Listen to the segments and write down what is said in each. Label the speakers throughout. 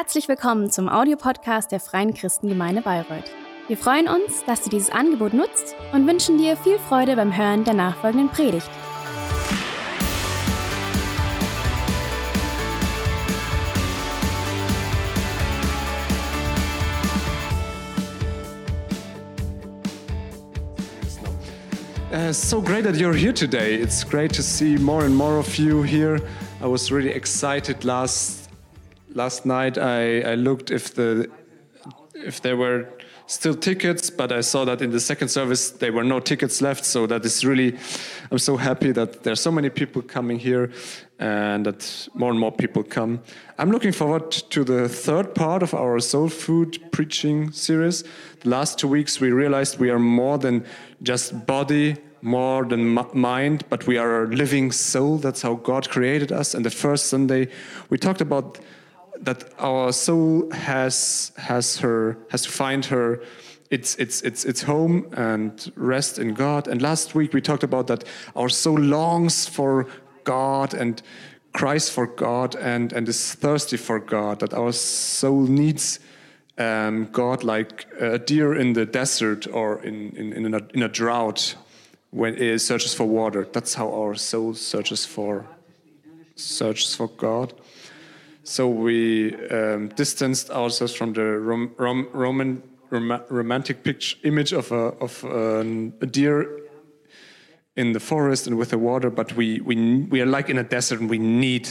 Speaker 1: Herzlich willkommen zum Audiopodcast der Freien Christengemeinde Bayreuth. Wir freuen uns, dass du dieses Angebot nutzt und wünschen dir viel Freude beim Hören der nachfolgenden Predigt.
Speaker 2: Uh, so great that you're here today. It's great to see more and more of you here. I was really excited last last night. I, I looked if the if there were still tickets, but I saw that in the second service there were no tickets left. So that is really, I'm so happy that there are so many people coming here and that more and more people come. I'm looking forward to the third part of our soul food preaching series. The last two weeks we realized we are more than just body, more than mind, but we are a living soul. That's how God created us. And the first Sunday we talked about that our soul has has her has to find her its its its its home and rest in God. And last week we talked about that our soul longs for God and cries for God and and is thirsty for God. That our soul needs um, God like a deer in the desert or in in in a, in a drought when it searches for water. That's how our soul searches for searches for God. So we um, distanced ourselves from the rom rom Roman rom romantic picture, image of a of a deer in the forest and with the water, but we we we are like in a desert and we need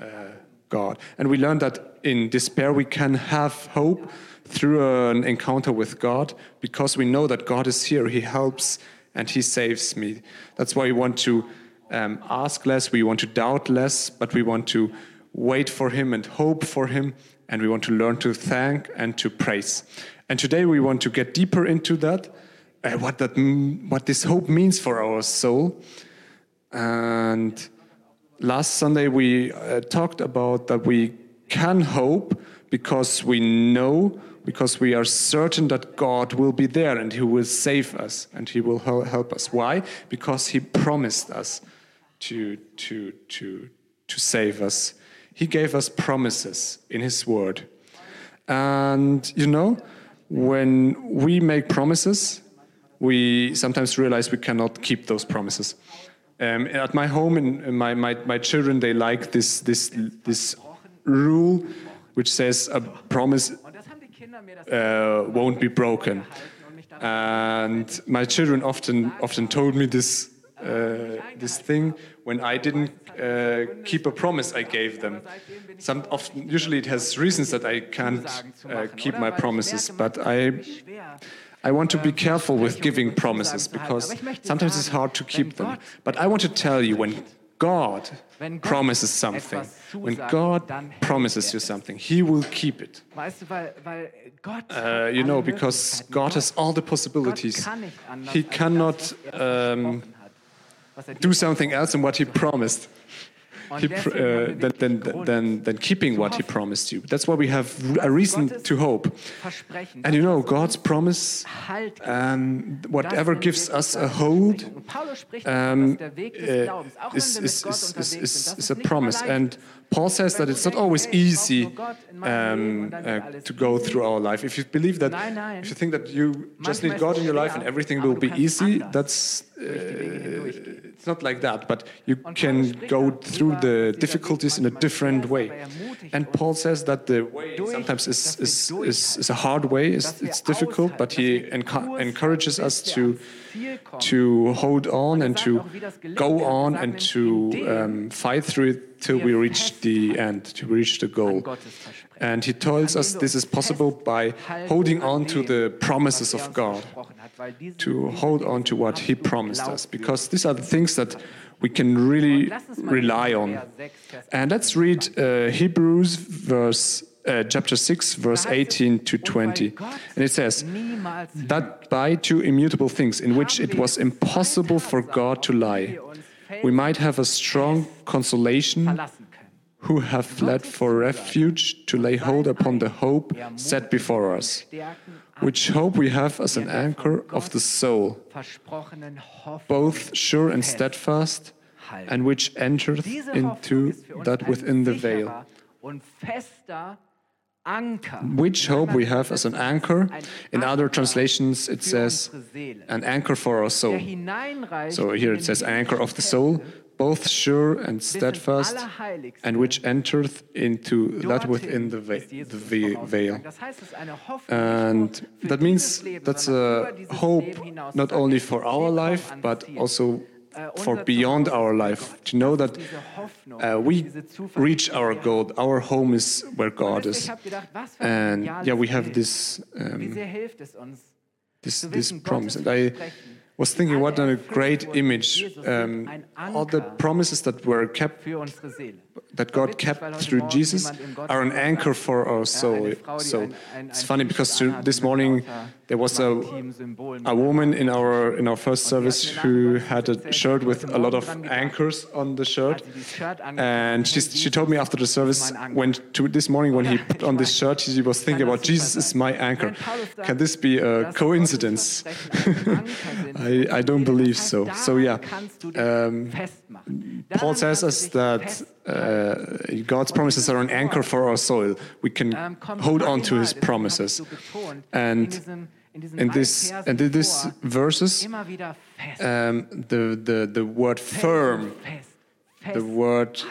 Speaker 2: uh, God. And we learned that in despair we can have hope through an encounter with God because we know that God is here. He helps and He saves me. That's why we want to um, ask less, we want to doubt less, but we want to wait for Him and hope for Him, and we want to learn to thank and to praise. And today we want to get deeper into that, uh, what that what this hope means for our soul. And last Sunday we uh, talked about that we can hope because we know, because we are certain that God will be there and He will save us and He will help us. Why? Because He promised us to to to to save us he gave us promises in His Word. And you know, when we make promises, we sometimes realize we cannot keep those promises. Um, at my home, in, my, my, my children, they like this, this, this rule which says a promise uh, won't be broken. And my children often, often told me this, uh, this thing when I didn't uh, keep a promise I gave them. Some often, usually it has reasons that I can't uh, keep my promises, but I, I want to be careful with giving promises because sometimes it's hard to keep them. But I want to tell you when God promises something, when God promises you something, He will keep it. Uh, you know, because God has all the possibilities. He cannot um, do something else than what He promised. He, uh, than, than, than, than keeping what he promised you. That's why we have a reason to hope. And you know, God's promise, um, whatever gives us a hold, um, uh, is, is, is, is, a promise. And Paul says that it's not always easy um, uh, to go through our life. If you believe that, if you think that you just need God in your life and everything will be easy, that's it's not like that. But you can go through the difficulties in a different way. And Paul says that the way sometimes is, is, is, is a hard way. It's, it's difficult, but he enc encourages us to to hold on and to go on and to um, fight through it till we reach the end, to reach the goal. And he tells us this is possible by holding on to the promises of God, to hold on to what he promised us, because these are the things that we can really rely on. And let's read uh, Hebrews verse uh, chapter 6, verse 18 to 20. And it says, That by two immutable things, in which it was impossible for God to lie, we might have a strong consolation who have fled for refuge to lay hold upon the hope set before us, which hope we have as an anchor of the soul, both sure and steadfast, and which entereth into that within the veil. which hope we have as an anchor. In other translations, it says an anchor for our soul. So here it says
Speaker 3: die
Speaker 2: anchor of the soul, both sure and steadfast, and which entereth into that within the, ve- the ve- veil.
Speaker 3: Das heißt, es ist eine Hoffnung
Speaker 2: And
Speaker 3: nicht nur für
Speaker 2: that means that's a hope not only for our life, but also
Speaker 3: Äh,
Speaker 2: for beyond our life. To know that
Speaker 3: ist diese Hoffnung,
Speaker 2: uh, we reach our goal. Our home is where. God is.
Speaker 3: Ich habe gedacht, was für ein
Speaker 2: And yeah, we have this um,
Speaker 3: sehr hilft es uns,
Speaker 2: this this promise. And I was thinking, what a great image! Um, all the promises that were kept. That God kept through Jesus are an anchor for our soul.
Speaker 3: eine Frau, die
Speaker 2: So it's funny because
Speaker 3: T-Shirt
Speaker 2: to,
Speaker 3: anhat
Speaker 2: this morning there was a a woman in our in our first
Speaker 3: Und die hat
Speaker 2: service
Speaker 3: mir nach dem
Speaker 2: who had a shirt with a lot of anchors on the shirt.
Speaker 3: Hat sie dieses Shirt angezogen,
Speaker 2: And she, she told me after the service, when to this morning when he put on this shirt, she was thinking about Jesus is my anchor.
Speaker 3: Wenn Paulus sagt,
Speaker 2: Can this be a coincidence?
Speaker 3: Gottes Versprechen ein Anker sind für
Speaker 2: I, I don't believe so. So yeah,
Speaker 3: kannst du dich
Speaker 2: um. Paul says us that uh, God's promises are an anchor for our soul. We can
Speaker 3: Ähm,
Speaker 2: hold on to His promises.
Speaker 3: habe ich so betont,
Speaker 2: And
Speaker 3: in diesem, in diesen
Speaker 2: In
Speaker 3: drei
Speaker 2: this and in these verses,
Speaker 3: immer wieder fest.
Speaker 2: um, the, the the word firm, the word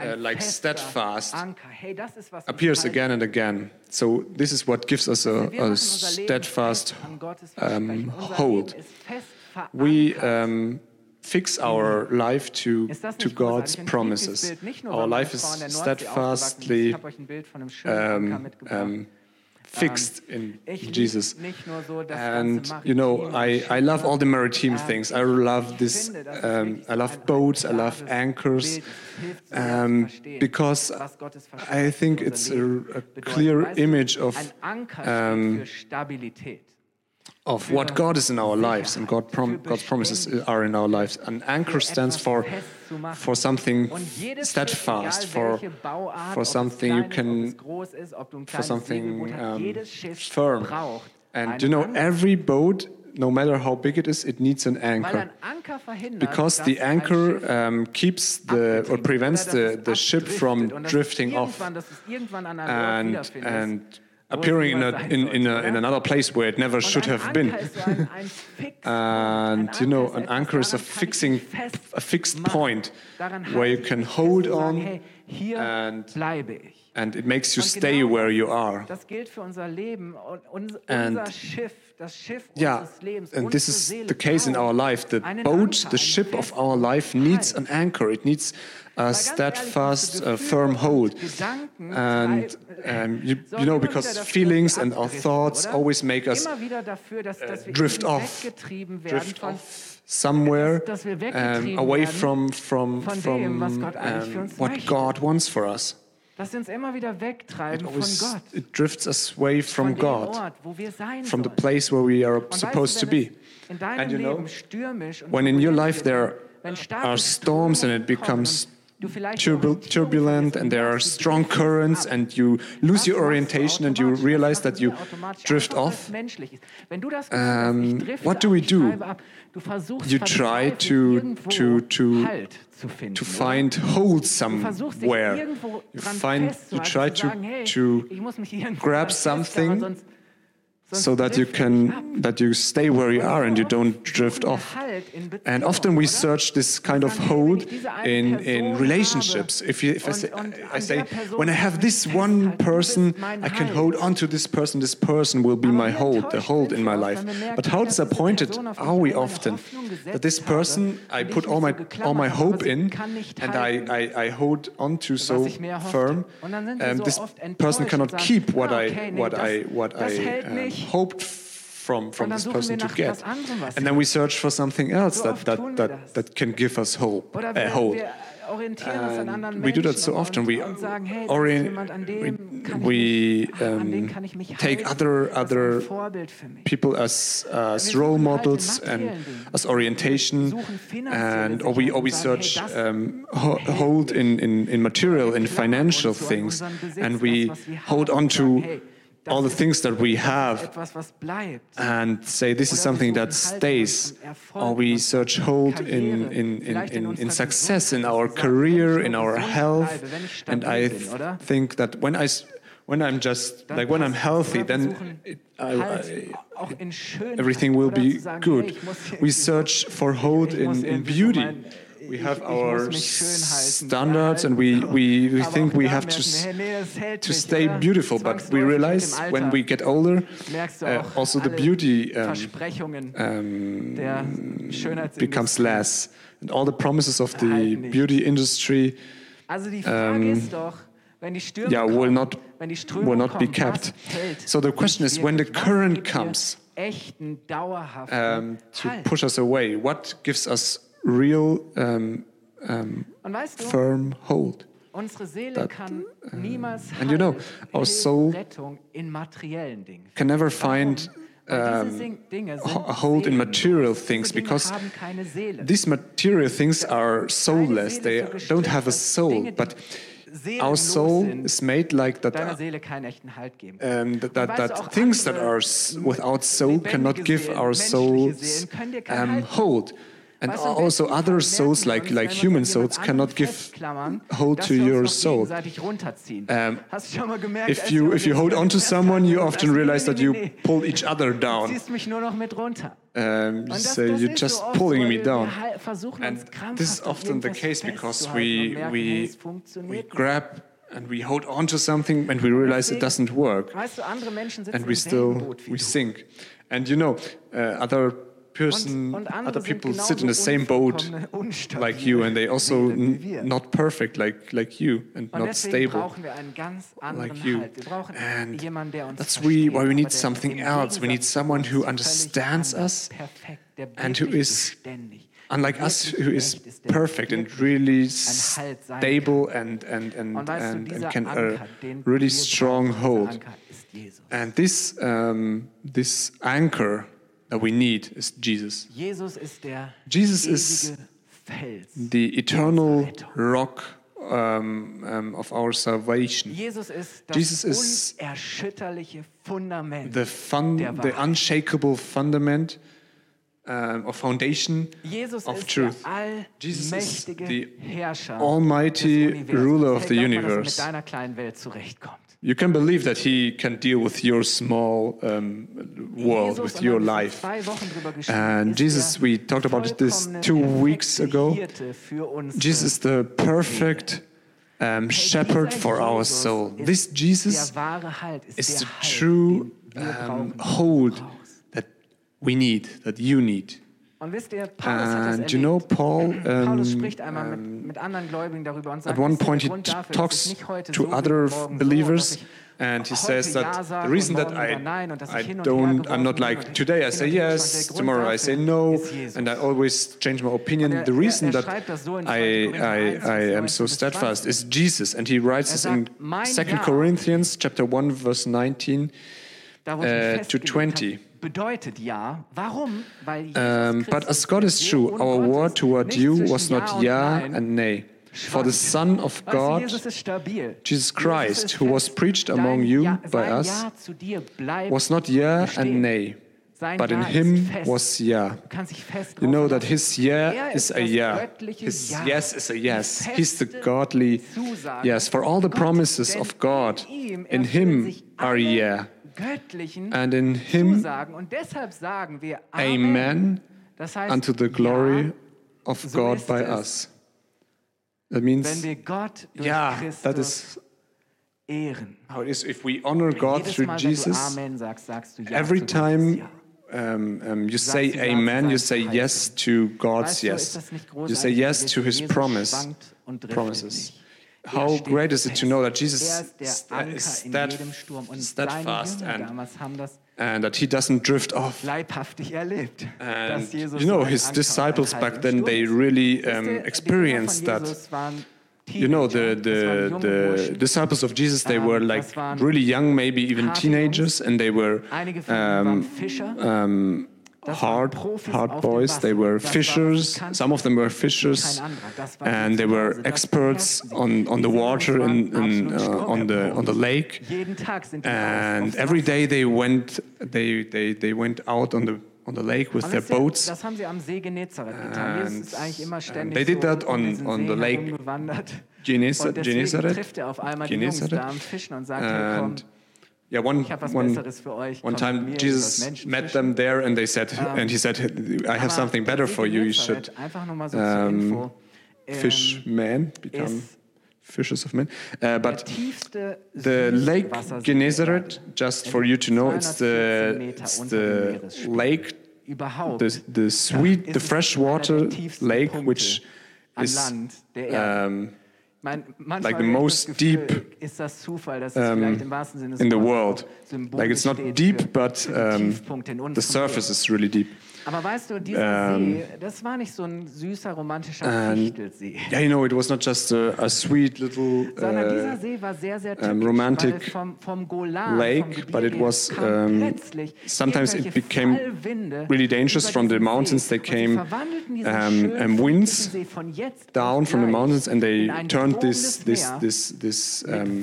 Speaker 2: uh, like steadfast,
Speaker 3: Anker. Hey, das ist, was uns
Speaker 2: appears again and again. So this is what gives us a, a steadfast
Speaker 3: fest an Gottes
Speaker 2: um, hold.
Speaker 3: Leben ist fest
Speaker 2: We um, fix our life to to God's promises.
Speaker 3: Lieblingsbild, nicht nur,
Speaker 2: Our life is
Speaker 3: der Nordsee aufgewachsen ist.
Speaker 2: steadfastly
Speaker 3: Ich habe euch ein Bild von einem schönen Anker
Speaker 2: um, um, fixed in Jesus.
Speaker 3: nicht nur so das
Speaker 2: And you know, I, I love all the maritime
Speaker 3: Ähm,
Speaker 2: things. I love this.
Speaker 3: finde, das ist
Speaker 2: Um, I love boats. I love anchors.
Speaker 3: Bild. Es hilft so sehr
Speaker 2: Um, because I think it's a, a clear image of um. Of what God is in our lives and God prom God's promises are in our lives. An anchor stands for for something steadfast, for for something you can for something um, firm. And you know, every boat, no matter how big it is, it needs an anchor. Because the anchor um, keeps the or prevents the, the ship from drifting off and and appearing in, a, in, in, a, in another place where it never should have been.
Speaker 3: Anker ist so ein, ein Fixpunkt.
Speaker 2: And you know, an anchor is a
Speaker 3: etwas, daran kann ich
Speaker 2: fixing, a fixed point where you can hold
Speaker 3: fest und sagen,
Speaker 2: on and- and it makes you stay where you are.
Speaker 3: Das gilt für unser Leben und uns,
Speaker 2: And-
Speaker 3: unser Schiff, das Schiff
Speaker 2: Yeah, and this is the case in our life. The boat, the ship of our life needs an anchor. It needs a steadfast, uh, firm hold. And um, you, you know, because feelings and our thoughts always make us
Speaker 3: immer wieder dafür, dass, dass wir
Speaker 2: drift off, drift off somewhere um, away from from from
Speaker 3: dem, was Gott eigentlich für
Speaker 2: um, what. God wants for us.
Speaker 3: Dass wir uns immer wieder
Speaker 2: It
Speaker 3: wegtreiben von Gott,
Speaker 2: it drifts us away from God,
Speaker 3: Ort, wo wir sein
Speaker 2: from the place where we are
Speaker 3: Und weißt
Speaker 2: supposed
Speaker 3: du,
Speaker 2: to be.
Speaker 3: es in deinem
Speaker 2: And you know,
Speaker 3: Leben stürmisch und
Speaker 2: when in your life there are storms and it becomes
Speaker 3: und du vielleicht
Speaker 2: turbul- turbulent and there are strong currents and you lose your orientation and you realize that you drift off.
Speaker 3: es menschlich ist. Wenn du das Gefühl hast,
Speaker 2: Um, what do we do?
Speaker 3: treibe ab, du versuchst
Speaker 2: You try to- to- to-
Speaker 3: Halt zu finden.
Speaker 2: to find hold
Speaker 3: Du versuchst dich
Speaker 2: somewhere. You find you try to to
Speaker 3: ich muss mich irgendwo
Speaker 2: grab something so that you can that you stay where you are and you don't drift off. And often we search this kind of hold in, in relationships. If, you, if I, say, I say, when I have this one person, I can hold on to this person, this person will be my hold, the hold in my life. But how disappointed are we often that this person I put all my, all my hope in and I, I, I hold on to so firm, um, this person cannot keep what I, what I, what I um, hoped from, from this person to get.
Speaker 3: was anderem, was
Speaker 2: And then we search for something else
Speaker 3: So
Speaker 2: that, that, that, that can give us hope, uh,
Speaker 3: wir,
Speaker 2: hold.
Speaker 3: wir orientieren uns an anderen
Speaker 2: And we do that so often. We
Speaker 3: und sagen, hey, da ist
Speaker 2: orient,
Speaker 3: jemand, an dem kann
Speaker 2: we,
Speaker 3: ich mich, an den
Speaker 2: um,
Speaker 3: kann ich mich
Speaker 2: take other
Speaker 3: Das ist ein
Speaker 2: other
Speaker 3: Vorbild für mich.
Speaker 2: people as as role models and as orientation,
Speaker 3: Wir suchen finanzielle
Speaker 2: and or we or we search um, hold in, in, in material, in financial things, and we hold on to all the things that we have
Speaker 3: Etwas, was bleibt.
Speaker 2: and say this is something that stays, or we search hold in, in, in,
Speaker 3: in
Speaker 2: in, success, in our
Speaker 3: dass wir sagen,
Speaker 2: career, in our health.
Speaker 3: bleibe, wenn ich
Speaker 2: And I
Speaker 3: oder?
Speaker 2: think that when I, when I'm just like when I'm healthy, then it, I, I,
Speaker 3: auch in Schönheit
Speaker 2: everything will be good.
Speaker 3: hey, ich muss
Speaker 2: We search for hold in, in beauty. We have
Speaker 3: ich
Speaker 2: our
Speaker 3: muss mich schön halten,
Speaker 2: standards, and we, we, we think we have to,
Speaker 3: merken
Speaker 2: s-
Speaker 3: hey, nee,
Speaker 2: to stay
Speaker 3: oder?
Speaker 2: beautiful, but we realize when we get older, uh, also the beauty um, um, becomes less, and all the promises of the beauty industry
Speaker 3: Also die Frage
Speaker 2: um,
Speaker 3: ist doch, wenn die Stürme
Speaker 2: yeah, will not
Speaker 3: wenn die Strömung
Speaker 2: will not be kept. So the question is, when the current comes um, to push us away, what gives us real um, um,
Speaker 3: Und weißt du,
Speaker 2: firm hold?
Speaker 3: unsere Seele
Speaker 2: that,
Speaker 3: kann niemals
Speaker 2: and you know, our soul Can never find um,
Speaker 3: diese Sing- Dinge sind
Speaker 2: a hold in material things because
Speaker 3: haben keine Seele.
Speaker 2: these material things are soulless. They don't have a soul, but our soul is made like that. uh,
Speaker 3: Seele keinen echten Halt geben.
Speaker 2: um, that, that, that things that are without soul cannot give our souls
Speaker 3: Seelen können dir keinen
Speaker 2: um, hold. And
Speaker 3: Weißt du, und
Speaker 2: also other souls, like, like human souls, cannot give hold to your soul. Um,
Speaker 3: Hast du schon mal gemerkt,
Speaker 2: If you, if you hold on to someone, you often realize that you pull each other down.
Speaker 3: ziehst mich nur noch mit runter.
Speaker 2: Um, you say, you're just pulling me down.
Speaker 3: Wir hal- versuchen
Speaker 2: And this is often the case because we,
Speaker 3: und merken, hey,
Speaker 2: we, we grab and we hold on to something and we realize it doesn't work.
Speaker 3: Weißt du, andere Menschen sitzen
Speaker 2: And we still, we sink. And you know, uh, other person,
Speaker 3: und andere
Speaker 2: other people sit in the same boat like you and they also
Speaker 3: Seelen wie
Speaker 2: n-
Speaker 3: wir.
Speaker 2: not perfect like, like you and not stable
Speaker 3: brauchen wir einen ganz anderen
Speaker 2: like you.
Speaker 3: Halt. Wir brauchen
Speaker 2: And
Speaker 3: jemanden, der uns
Speaker 2: that's we, why we need something else. We need someone who understands us and who is unlike us, who is
Speaker 3: echt ist, der
Speaker 2: perfect and really
Speaker 3: ein Halt sein
Speaker 2: stable and, and, and,
Speaker 3: Und
Speaker 2: and, and can
Speaker 3: Anker,
Speaker 2: a really strong hold.
Speaker 3: dieser Anker ist Jesus.
Speaker 2: And this, um, this anchor that we need is Jesus.
Speaker 3: Jesus ist der
Speaker 2: Jesus is
Speaker 3: Fels.
Speaker 2: the eternal rock um, um, of our salvation.
Speaker 3: Jesus ist das
Speaker 2: Jesus is
Speaker 3: unerschütterliche Fundament.
Speaker 2: The, the unshakable fundament um, or foundation
Speaker 3: Jesus
Speaker 2: of truth. Jesus is the almighty ruler of the
Speaker 3: glaub mal, dass er
Speaker 2: universe.
Speaker 3: mit deiner kleinen Welt zurechtkommt.
Speaker 2: You can believe that he can deal with your small um, world, with your
Speaker 3: wir
Speaker 2: life.
Speaker 3: vor zwei Wochen drüber geschrieben,
Speaker 2: And Jesus, we talked about this two weeks ago.
Speaker 3: Hirte für unsere
Speaker 2: Jesus is the perfect um, shepherd for our soul. This Jesus
Speaker 3: der wahre Halt, ist
Speaker 2: is the true um, hold we need, that you need.
Speaker 3: Und wisst ihr, Paulus hat das
Speaker 2: And you know. Paul, um,
Speaker 3: spricht einmal mit, mit anderen Gläubigen darüber und sagt,
Speaker 2: at one point he talks
Speaker 3: ich nicht heute
Speaker 2: to other
Speaker 3: morgen so, und
Speaker 2: believers and he says that the reason that I,
Speaker 3: wieder Nein und dass ich
Speaker 2: I
Speaker 3: hin und her
Speaker 2: don't, I'm not like today I say yes,
Speaker 3: stand. Der Grund
Speaker 2: tomorrow I say no, and I always change my opinion.
Speaker 3: Er-
Speaker 2: The reason
Speaker 3: er- er
Speaker 2: that
Speaker 3: schreibt das so in
Speaker 2: I, I, I am so
Speaker 3: Vers 19 bis
Speaker 2: steadfast is Jesus. And he writes
Speaker 3: Er
Speaker 2: this in
Speaker 3: sagt, mein
Speaker 2: 2 Corinthians chapter 1 verse 19
Speaker 3: da wo ich mich
Speaker 2: uh, to 20.
Speaker 3: Habe, bedeutet ja. Warum? Weil Jesus
Speaker 2: Um, but as God is true, our word toward you was not
Speaker 3: Ja und
Speaker 2: ja
Speaker 3: Nein
Speaker 2: and nay. For the. Son of God,
Speaker 3: Jesus ist stabil.
Speaker 2: Jesus
Speaker 3: Jesus
Speaker 2: Christ, who was preached among you by us,
Speaker 3: Ja zu dir bleibt
Speaker 2: was not yeah and nay, but in him was yeah.
Speaker 3: Du kannst dich fest
Speaker 2: You know that his yeah
Speaker 3: Er
Speaker 2: is a yeah. His yes is a yes. He's the godly yes. For all the promises of God,
Speaker 3: in ihm
Speaker 2: in
Speaker 3: erfüllen
Speaker 2: him are yeah.
Speaker 3: Göttlichen
Speaker 2: And in him,
Speaker 3: Zusagen. Und deshalb sagen wir Amen.
Speaker 2: amen,
Speaker 3: Das heißt,
Speaker 2: unto the glory of God by us. That
Speaker 3: wenn
Speaker 2: means,
Speaker 3: wir Gott durch
Speaker 2: yeah, that
Speaker 3: Christus
Speaker 2: is
Speaker 3: ehren.
Speaker 2: how it is. If we honor God through Jesus,
Speaker 3: Amen sagst, sagst du Ja
Speaker 2: every time um, um, you say
Speaker 3: du Ja zu
Speaker 2: amen, you say yes to God's
Speaker 3: Weißt du, ist
Speaker 2: yes. You say yes to his promise. promises.
Speaker 3: Nicht. Er
Speaker 2: How great is it to know that Jesus
Speaker 3: er ist der
Speaker 2: sta-
Speaker 3: Anker
Speaker 2: is
Speaker 3: in
Speaker 2: stead-
Speaker 3: jedem Sturm. Und
Speaker 2: steadfast and-
Speaker 3: damals haben das
Speaker 2: and that he doesn't drift off. And you know, his disciples back then, they really um, experienced that. You know, the, the, the disciples of Jesus, they
Speaker 3: Ähm,
Speaker 2: were like really young, maybe even teenagers, and they were
Speaker 3: Einige von ihnen waren
Speaker 2: um, um, hard, hard boys. They were
Speaker 3: Das war, was sie
Speaker 2: fishers. Some of them were fishers,
Speaker 3: anderer. Das war ihr
Speaker 2: and they were experts on, on the water in, uh, on the on the lake.
Speaker 3: Jeden Tag sind die
Speaker 2: And every day they went, they, they, they went out on the on the lake with their boats.
Speaker 3: Das haben sie am See Genezareth getan. Jesus ist
Speaker 2: And,
Speaker 3: eigentlich immer ständig
Speaker 2: they did that
Speaker 3: um
Speaker 2: on- on the lake.
Speaker 3: herumgewandert.
Speaker 2: Genesa-
Speaker 3: und
Speaker 2: Genezareth.
Speaker 3: er auf einmal die Jungs
Speaker 2: Genezareth.
Speaker 3: da am Fischen und sagt, hey, komm,
Speaker 2: And yeah, one,
Speaker 3: ich habe was
Speaker 2: one,
Speaker 3: Besseres für euch.
Speaker 2: one time
Speaker 3: mir,
Speaker 2: Jesus met them there and they said, and he said, I have something better for you. You should
Speaker 3: Einfach nur mal so
Speaker 2: um,
Speaker 3: Info. ähm,
Speaker 2: fish men, become
Speaker 3: ist
Speaker 2: fishers of men. Uh, but the Lake Genezareth, just for you to know, it's the, it's the lake, the, the sweet, the
Speaker 3: es
Speaker 2: freshwater
Speaker 3: einer der tiefsten
Speaker 2: lake, which is
Speaker 3: Land der Erde.
Speaker 2: um, Like the most
Speaker 3: Gefühl,
Speaker 2: deep,
Speaker 3: Zufall,
Speaker 2: um,
Speaker 3: vielleicht im Sinne
Speaker 2: in the world. Like it's not deep, but um,
Speaker 3: Tiefpunkt in uns
Speaker 2: the surface is really deep.
Speaker 3: Aber weißt du, dieser
Speaker 2: Um,
Speaker 3: See, das war nicht so ein süßer, romantischer
Speaker 2: and-
Speaker 3: Fichtelsee.
Speaker 2: Yeah, you know, it was not just a, a sweet little
Speaker 3: Sondern dieser
Speaker 2: uh,
Speaker 3: See war sehr, sehr typisch,
Speaker 2: um, romantic
Speaker 3: vom, vom Golan,
Speaker 2: lake,
Speaker 3: vom
Speaker 2: but it was, um, sometimes it became really dangerous from the mountains. They came, um, winds down from the mountains and they turned this this this this um,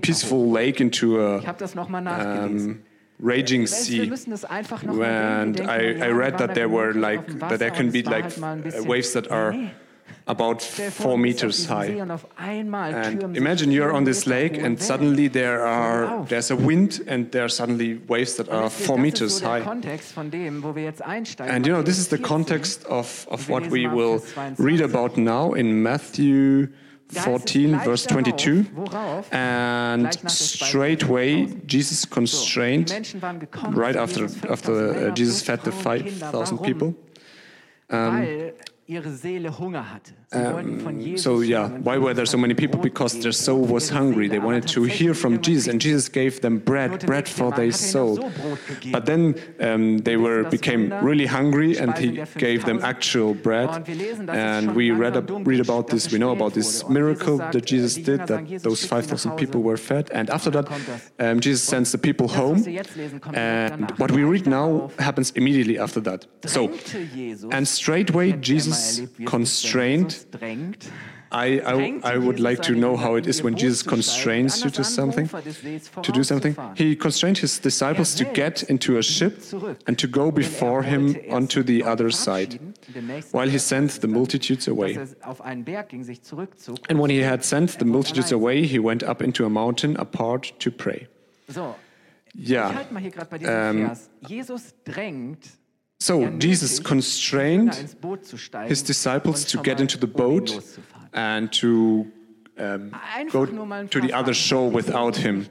Speaker 2: peaceful lake into a
Speaker 3: Ich habe das nochmal nachgelesen.
Speaker 2: Raging
Speaker 3: Weißt du, wir
Speaker 2: sea.
Speaker 3: müssen das einfach noch mal
Speaker 2: And. I, I read that there were like that there can be like
Speaker 3: halt mal ein
Speaker 2: uh,
Speaker 3: bisschen-
Speaker 2: waves that are about
Speaker 3: Stell dir vor,
Speaker 2: four
Speaker 3: du bist auf
Speaker 2: meters high.
Speaker 3: Und auf einmal
Speaker 2: And imagine you're on this lake and suddenly there are there's a wind and there are suddenly waves that are four meters
Speaker 3: ist so der
Speaker 2: high.
Speaker 3: Kontext von dem, wo wir jetzt einsteigen.
Speaker 2: And you know, this is the context of, of what we will read about now in Matthew
Speaker 3: Da heißt es
Speaker 2: 14, verse
Speaker 3: darauf, worauf?
Speaker 2: And
Speaker 3: Gleich nach der Speisung
Speaker 2: straightway Jesus constrained,
Speaker 3: Menschen waren gekommen,
Speaker 2: right after, after uh, Jesus fed the 5,000 people.
Speaker 3: Weil ihre Seele Hunger hatte. Sie wollten von Jesus
Speaker 2: So yeah, why were there so many people? Because their soul was hungry. They wanted to hear from Jesus, and Jesus gave them bread, bread for their soul. But then um, they were became really hungry, and He gave them actual bread. And we read ab- read about this. We know about this miracle that Jesus did. That those five thousand people were fed, and after that, um, Jesus sends the people home. And what we read now happens immediately after that. So, and straightway Jesus constrained. I, I, I would like to know how it is when Jesus constrains you to something, to do something. He constrained his disciples to get into a ship and to go before him onto the other side, while he sent the multitudes away. And when he had sent the multitudes away, he went up into a mountain apart to pray. Yeah.
Speaker 3: halte mal hier gerade bei diesem
Speaker 2: Ähm,
Speaker 3: Vers. Jesus
Speaker 2: So constrained
Speaker 3: Jünger ins Boot zu steigen
Speaker 2: his disciples to get into the boat and to um, go
Speaker 3: Einfach nur mal ein
Speaker 2: to the other shore without him.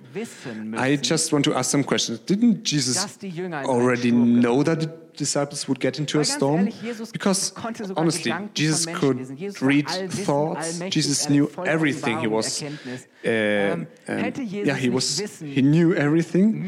Speaker 2: I just want to ask some questions. Didn't Jesus
Speaker 3: dass die Jünger in einen
Speaker 2: already know that disciples would get into a storm? Because honestly, Jesus could
Speaker 3: lesen. Jesus war
Speaker 2: read thoughts. Jesus knew everything. He was, uh,
Speaker 3: Ähm,
Speaker 2: um, yeah, he was. He knew everything.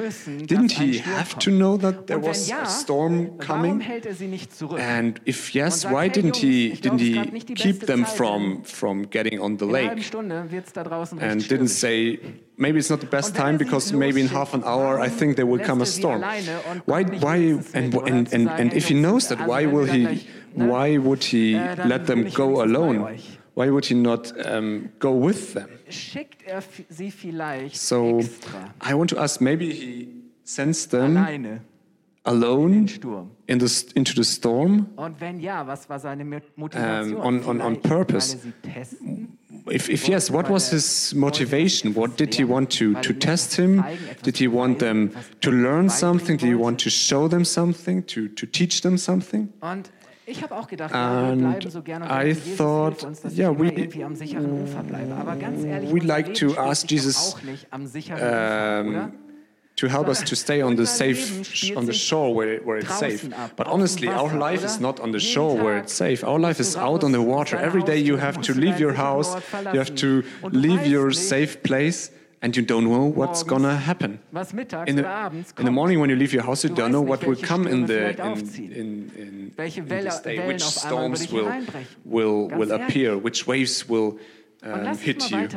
Speaker 2: Didn't he have to know that there was a storm coming?
Speaker 3: er sie nicht zurück?
Speaker 2: And if yes, why didn't he didn't he
Speaker 3: grad nicht die
Speaker 2: keep them from from getting on the
Speaker 3: in einer halben
Speaker 2: lake?
Speaker 3: Stunde wird es da draußen recht
Speaker 2: and didn't say maybe it's not the best time
Speaker 3: er
Speaker 2: because maybe in half an hour I think there will come a
Speaker 3: er
Speaker 2: storm. Why why and and and, and if he knows that why will he why would he let them go alone? Why would he not um, go with them?
Speaker 3: er f- sie vielleicht
Speaker 2: So I want to ask maybe he sends them alone
Speaker 3: in den Sturm.
Speaker 2: in the into the storm.
Speaker 3: Und wenn ja, was war seine Mo- Motivation?
Speaker 2: Um, on- on- on purpose. If, if yes, what was his motivation? What did he want to, to test him? Did he want them to learn something? Did he want to show them something? To, to teach them something?
Speaker 3: Und ich habe auch gedacht, ja, wir
Speaker 2: And
Speaker 3: bleiben so gerne und
Speaker 2: I thought,
Speaker 3: hilf uns, dass
Speaker 2: yeah, we-
Speaker 3: immer irgendwie am sicheren Ufer bleibe. Aber ganz ehrlich,
Speaker 2: we'd like to ask Jesus,
Speaker 3: auch nicht am sicheren Ufer,
Speaker 2: um? To help us to stay on the safe on the shore where, where it's safe. But honestly, our life is not on the shore where it's safe. Our life is out on the water. Every day you have to leave your house, you have to
Speaker 3: verlassen. Und du
Speaker 2: leave your safe place, and you don't know what's gonna happen. In the, in the morning when you leave your house, you don't know what will come in the in, in, in, this day. Which
Speaker 3: auf einmal über
Speaker 2: storms will will will appear? Which waves will um, hit you?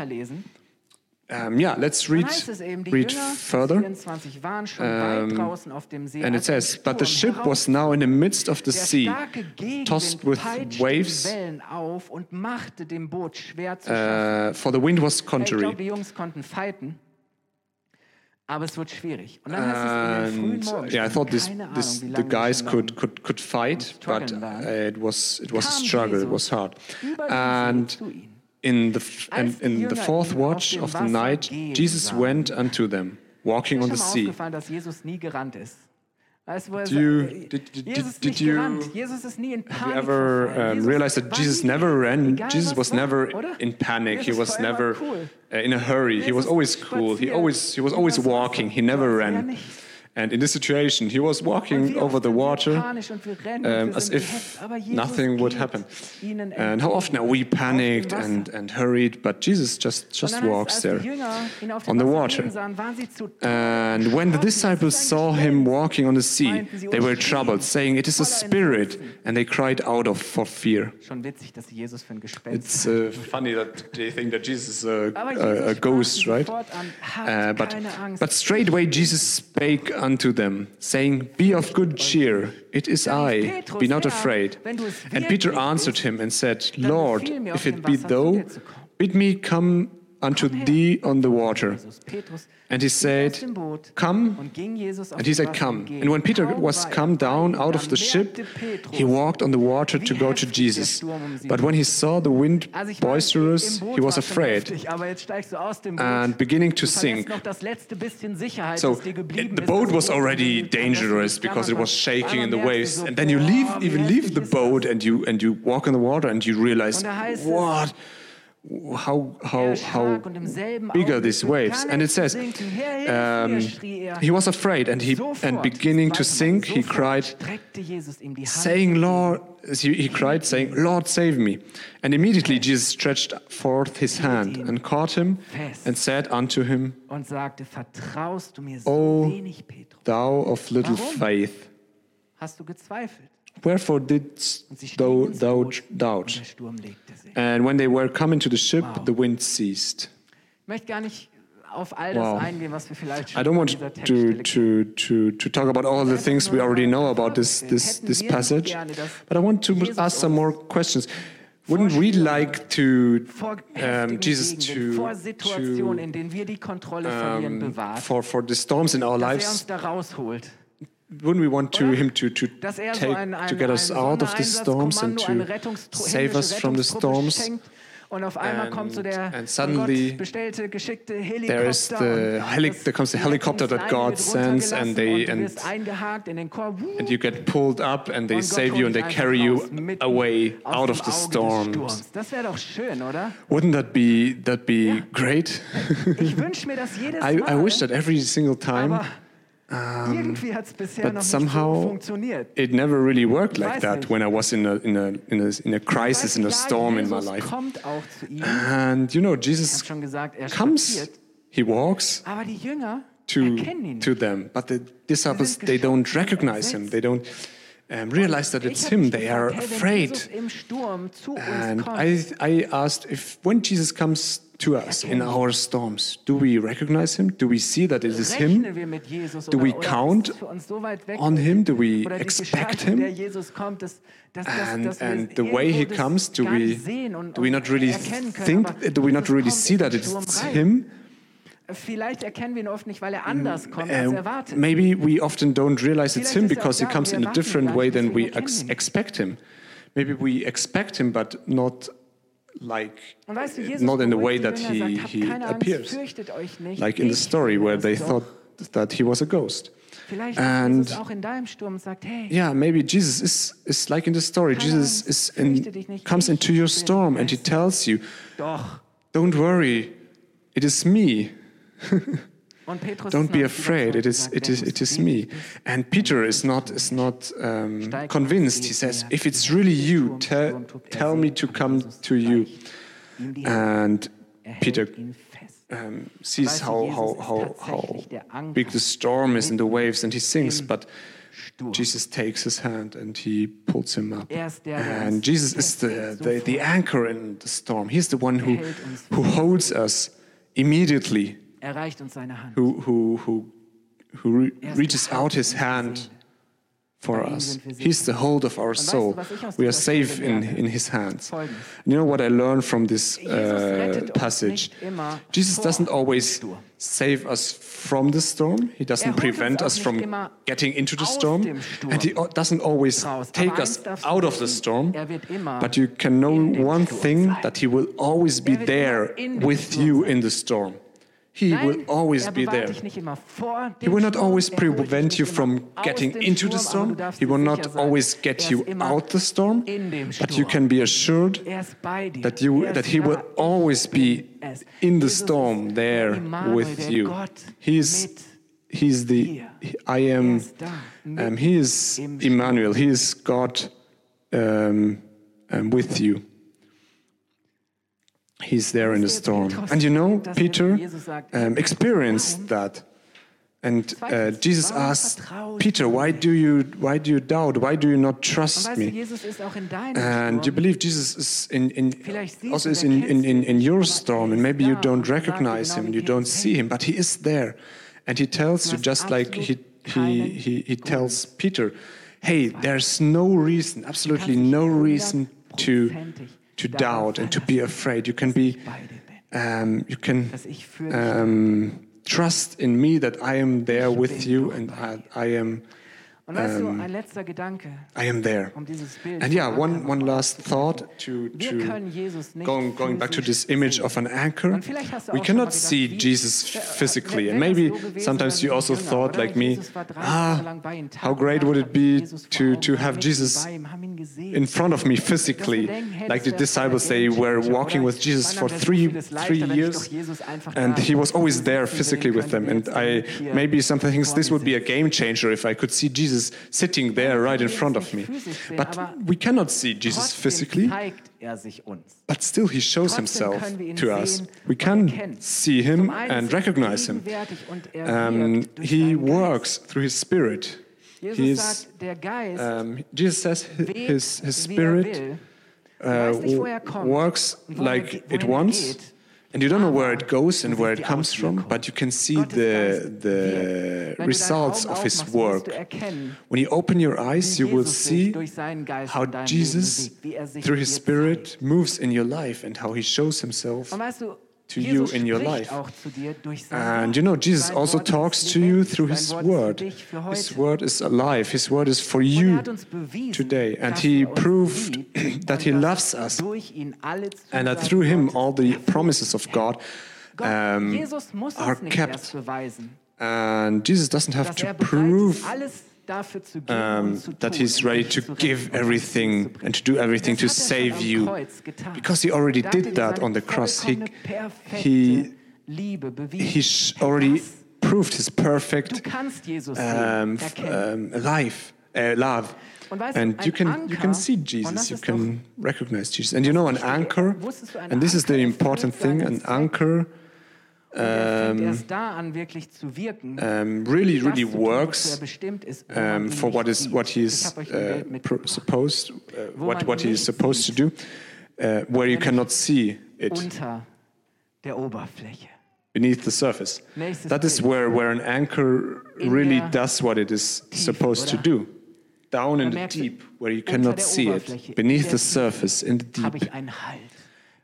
Speaker 2: Um, yeah, let's read
Speaker 3: heißt es eben, die
Speaker 2: read further.
Speaker 3: 24, waren schon weit draußen auf dem See.
Speaker 2: And it says, But the ship was now in the midst of the sea, tossed with waves,
Speaker 3: die Wellen auf und machte dem Boot schwer zu schaffen.
Speaker 2: uh, for the wind was contrary.
Speaker 3: die Jungs konnten fighten, aber es wird schwierig. Und dann heißt es in den
Speaker 2: And yeah, I thought this, this the guys could, could, could fight, but uh, it was it was a struggle. It was hard.
Speaker 3: über den See
Speaker 2: And. In the, f- and in the fourth watch of the night, Jesus went unto them, walking on the sea.
Speaker 3: aufgefallen, dass Jesus nie gerannt ist? Weißt du, wo
Speaker 2: Do you-
Speaker 3: äh,
Speaker 2: did- did- did you-
Speaker 3: gerannt. Jesus ist nie in Panik
Speaker 2: Have you ever um, realized that Jesus never ran? Jesus
Speaker 3: was
Speaker 2: never in panic. He was never uh, in a hurry. He was always cool. He always he was always walking. He never
Speaker 3: Das war ja
Speaker 2: ran.
Speaker 3: Nicht.
Speaker 2: And in this situation, he was walking over the water
Speaker 3: panisch und wir rennen
Speaker 2: um, as if
Speaker 3: gehetzt, aber Jesus
Speaker 2: nothing would happen. And how often are we panicked and, and hurried? But Jesus just just walks there
Speaker 3: die Jünger ihn auf dem
Speaker 2: on the water.
Speaker 3: gehen sahen, waren sie zu
Speaker 2: And when the disciples saw him walking on the sea, they were troubled, saying, It is a spirit. And they cried out of for fear.
Speaker 3: Schon witzig, dass sie Jesus für ein Gespenst
Speaker 2: It's uh, funny that they think that Jesus is a, a, a ghost, right?
Speaker 3: sofort
Speaker 2: Uh, but,
Speaker 3: keine Angst."
Speaker 2: but straightway Jesus spake unto them, saying, Be of good cheer, it is I, be not afraid.
Speaker 3: wenn du es
Speaker 2: And Peter answered him and said, Lord, if it be thou,
Speaker 3: dir zu kommen."
Speaker 2: bid me come unto thee on the water. And he said,
Speaker 3: aus dem Boot
Speaker 2: Come.
Speaker 3: und ging Jesus auf
Speaker 2: And he said, Come. And when Peter was come down out of the ship, he walked on the water to go to Jesus. But when he saw the wind
Speaker 3: Also ich meine,
Speaker 2: boisterous, he was afraid
Speaker 3: heftig, aber jetzt steigst du aus dem Boot
Speaker 2: and beginning to sink.
Speaker 3: noch das letzte bisschen Sicherheit,
Speaker 2: So
Speaker 3: das dir geblieben
Speaker 2: it- the boat was already dangerous because it was shaking in the waves, and then you leave, even leave the boat, and you and you walk in the water, and you realize
Speaker 3: Und da heißt es,
Speaker 2: what, how
Speaker 3: Er
Speaker 2: how how
Speaker 3: im selben
Speaker 2: bigger these waves. And
Speaker 3: er
Speaker 2: it says,
Speaker 3: sinken. Herr, hilf
Speaker 2: um,
Speaker 3: er.
Speaker 2: he was afraid, and he and beginning to
Speaker 3: das zweite Mal,
Speaker 2: sink, he cried.
Speaker 3: streckte Jesus ihm die Hand
Speaker 2: saying, Lord, he, cried, saying, Lord, save me. And immediately Jesus stretched forth his hand and caught him and said unto him,
Speaker 3: und sagte, vertraust du mir so
Speaker 2: Oh. Thou of little faith,
Speaker 3: Hast du gezweifelt?
Speaker 2: wherefore didst
Speaker 3: Und sie stiegen
Speaker 2: thou, thou doubt?
Speaker 3: Der Sturm legte sich.
Speaker 2: And when they were coming to the ship, the wind ceased.
Speaker 3: Ich gar nicht auf all das
Speaker 2: Wow.
Speaker 3: eingehen, was wir vielleicht
Speaker 2: I don't want to, to, to, to talk about all the things we already know about this, this, this passage, but I want to ask some more questions. Wouldn't we like to, um, Jesus to, to
Speaker 3: in denen wir die Kontrolle verlieren,
Speaker 2: um, for, for the storms in our
Speaker 3: er
Speaker 2: lives,
Speaker 3: uns da rausholt.
Speaker 2: Wouldn't we want to him to, to
Speaker 3: er so
Speaker 2: take
Speaker 3: ein, ein,
Speaker 2: to get us out of the storms and to save us from the storms?
Speaker 3: Und auf einmal
Speaker 2: And-
Speaker 3: kommt so der
Speaker 2: and
Speaker 3: von
Speaker 2: suddenly
Speaker 3: bestellte, geschickte Helikopter.
Speaker 2: there is the heli- there comes the helicopter that God sends and they- and-
Speaker 3: wirst eingehakt in den Korb.
Speaker 2: and you get pulled up and they save you and they carry you away out of the
Speaker 3: Auge des
Speaker 2: storms.
Speaker 3: Das wäre doch schön, oder?
Speaker 2: Wouldn't that be that be great?
Speaker 3: Ich wünsche mir das jedes
Speaker 2: I, I wish that every single time.
Speaker 3: Aber irgendwie hat bisher
Speaker 2: but somehow. It never really worked like that when I was in a in a in a, in a crisis, in a storm in my life.
Speaker 3: kommt auch zu ihm.
Speaker 2: And you know, Jesus
Speaker 3: schon gesagt, er
Speaker 2: comes, he walks
Speaker 3: Aber die Jünger
Speaker 2: to to them, but the disciples they don't recognize him. They don't um, realize that it's him. They are afraid.
Speaker 3: Im Sturm zu uns
Speaker 2: And I, I asked if when Jesus comes to us in our storms, do we recognize him? Do we see that it is him?
Speaker 3: rechnen wir mit Jesus
Speaker 2: Do we count
Speaker 3: ist es für uns so weit weg?
Speaker 2: on him? Do we expect
Speaker 3: Gestalt, in der
Speaker 2: him? And, and the way he comes, do we,
Speaker 3: nicht sehen und,
Speaker 2: do we not really think, do we not really see that it's him?
Speaker 3: Vielleicht erkennen wir ihn oft nicht, weil er anders kommt, als
Speaker 2: Uh,
Speaker 3: erwartet.
Speaker 2: maybe we often don't realize it's him
Speaker 3: er
Speaker 2: because he comes in a different way than we ex expect him. Maybe we expect him, but not like
Speaker 3: weißt du, Jesus
Speaker 2: not in the way that he,
Speaker 3: sagt,
Speaker 2: he
Speaker 3: "Habt Angst,
Speaker 2: appears, like in the story where they
Speaker 3: doch."
Speaker 2: thought that he was a ghost.
Speaker 3: Vielleicht
Speaker 2: And-
Speaker 3: auch in Sturm sagt, hey,
Speaker 2: Yeah, maybe Jesus is, is like in the story. Jesus is in,
Speaker 3: fürchte dich nicht,
Speaker 2: comes into your storm and he tells you,
Speaker 3: doch.
Speaker 2: "Don't worry, it is me. Don't be afraid. It is, it is, it is me." And Peter is not is not um, convinced. He says, "If it's really you, tell
Speaker 3: er
Speaker 2: tell me to come to you."
Speaker 3: reicht ihm die Hand.
Speaker 2: And
Speaker 3: Er
Speaker 2: Peter um, sees how how how how big the storm is in the waves, and he sinks, but. Jesus takes his hand and he pulls him up.
Speaker 3: Er ist der, der
Speaker 2: And Jesus is the, the, the anchor in the storm. He's the one who,
Speaker 3: Er
Speaker 2: who holds us immediately,
Speaker 3: Uns seine Hand.
Speaker 2: who, who, who, who re-
Speaker 3: Er
Speaker 2: reaches out his hand for us.
Speaker 3: sind wir sicher.
Speaker 2: He's the hold of our soul.
Speaker 3: was ich aus
Speaker 2: We are safe in, in His hands.
Speaker 3: Folgendes.
Speaker 2: You know what I learned from this uh, passage? Jesus doesn't always save us from the storm. He doesn't
Speaker 3: Er uns
Speaker 2: prevent us from getting into the storm. And He doesn't always take us
Speaker 3: eins darfst du
Speaker 2: out of the storm.
Speaker 3: er
Speaker 2: But you can know one thing that He will always be
Speaker 3: Er
Speaker 2: there
Speaker 3: immer in dem
Speaker 2: with you in the storm. He will always
Speaker 3: er
Speaker 2: be there.
Speaker 3: dich nicht immer vor
Speaker 2: He will not always prevent you from getting into the
Speaker 3: Sturm, aber du
Speaker 2: storm. He will not always get
Speaker 3: er
Speaker 2: you out the storm, but you can be assured
Speaker 3: Er ist bei dir.
Speaker 2: that you that he will always be in the storm there with you. He is he's the. I am um, he is Emmanuel. He is God um, um, with you. He's there in the storm. And you know,
Speaker 3: er
Speaker 2: Peter um, experienced that. And uh, Jesus asked Peter, why do you why do you doubt? Why do you not trust me?
Speaker 3: Jesus ist auch in deinem
Speaker 2: And you believe Jesus is in, in also is in, in, in, your storm, and maybe you don't
Speaker 3: und sagt dir
Speaker 2: recognize him,
Speaker 3: and
Speaker 2: you don't see him, but he is there, and he tells you just like he he he, he tells Peter, hey, there's no reason, absolutely no reason to to doubt and to be afraid. You can be, um, you can um, trust in me that I am there with you, and I, I am
Speaker 3: Und weißt du, ein letzter Gedanke,
Speaker 2: I am there.
Speaker 3: um
Speaker 2: And yeah, one, one last thought to, to
Speaker 3: können Jesus nicht
Speaker 2: going, going back to this image of an anchor.
Speaker 3: Und vielleicht hast du
Speaker 2: We
Speaker 3: auch schon mal
Speaker 2: cannot see Jesus physically. And maybe sometimes you also thought, like me,
Speaker 3: Jesus war drei Jahre lang
Speaker 2: ah,
Speaker 3: bei ihnen, Tag
Speaker 2: how great would it be to, to have Jesus
Speaker 3: bei ihm, haben ihn gesehen.
Speaker 2: in front of me physically, like the disciples, they were walking with Jesus for three, three years.
Speaker 3: doch Jesus einfach
Speaker 2: And he was always there physically with them. And I maybe some thinks
Speaker 3: vor
Speaker 2: this would be a game changer if I could see Jesus sitting there right in front of me. But we cannot see Jesus physically.
Speaker 3: er.
Speaker 2: But still, he shows himself
Speaker 3: können wir ihn
Speaker 2: to us. We can see him and recognize him.
Speaker 3: er
Speaker 2: Um, he works through his spirit.
Speaker 3: Jesus
Speaker 2: He is,
Speaker 3: sagt, der Geist
Speaker 2: um, Jesus says his, his
Speaker 3: er
Speaker 2: spirit uh,
Speaker 3: weißt nicht, wo
Speaker 2: w-
Speaker 3: kommt
Speaker 2: works like it wants. And you don't know where it goes and where it comes from, but you can see the, the
Speaker 3: wirkt. Wenn du deine
Speaker 2: results of his work. When you open your eyes, you will see
Speaker 3: durch seinen Geist
Speaker 2: how Jesus,
Speaker 3: Leben bewegt, wie er
Speaker 2: through his spirit, moves in your life and how he shows himself
Speaker 3: Und weißt du,
Speaker 2: to you in your life.
Speaker 3: auch zu dir durch sein
Speaker 2: And you know, Jesus also talks to you through His
Speaker 3: Wort ist für
Speaker 2: Word. His. Word is alive. His Word is for
Speaker 3: er
Speaker 2: you today. And He
Speaker 3: er
Speaker 2: proved that He loves us.
Speaker 3: Durch ihn alle
Speaker 2: And that through Him, all the promises of God um, are kept. And Jesus doesn't have to
Speaker 3: er
Speaker 2: prove
Speaker 3: ist, alles dafür zu geben
Speaker 2: um, that He's ready to give everything and to do everything to
Speaker 3: er
Speaker 2: save you. Because He already
Speaker 3: er
Speaker 2: did that on the cross. He, he, he already proved His perfect um,
Speaker 3: sehen,
Speaker 2: f-
Speaker 3: erkennen.
Speaker 2: um, life, uh, love.
Speaker 3: Und weißt du,
Speaker 2: And you can you can see Jesus, you can recognize Jesus, and you know an anchor,
Speaker 3: wusstest du, ein
Speaker 2: and this is the important thing. An anchor
Speaker 3: er
Speaker 2: um,
Speaker 3: erst da an, wirklich zu wirken.
Speaker 2: um, really really
Speaker 3: zu tun, wozu er
Speaker 2: works
Speaker 3: bestimmt ist, wo man
Speaker 2: um, for what is what he is
Speaker 3: hab euch ein
Speaker 2: uh, supposed uh, what what he is supposed to do, uh, where you cannot see it
Speaker 3: Unter der Oberfläche.
Speaker 2: beneath the surface. That is where where an anchor really does what it is supposed to do. Down in the deep, where you cannot see it, beneath the surface, in the deep.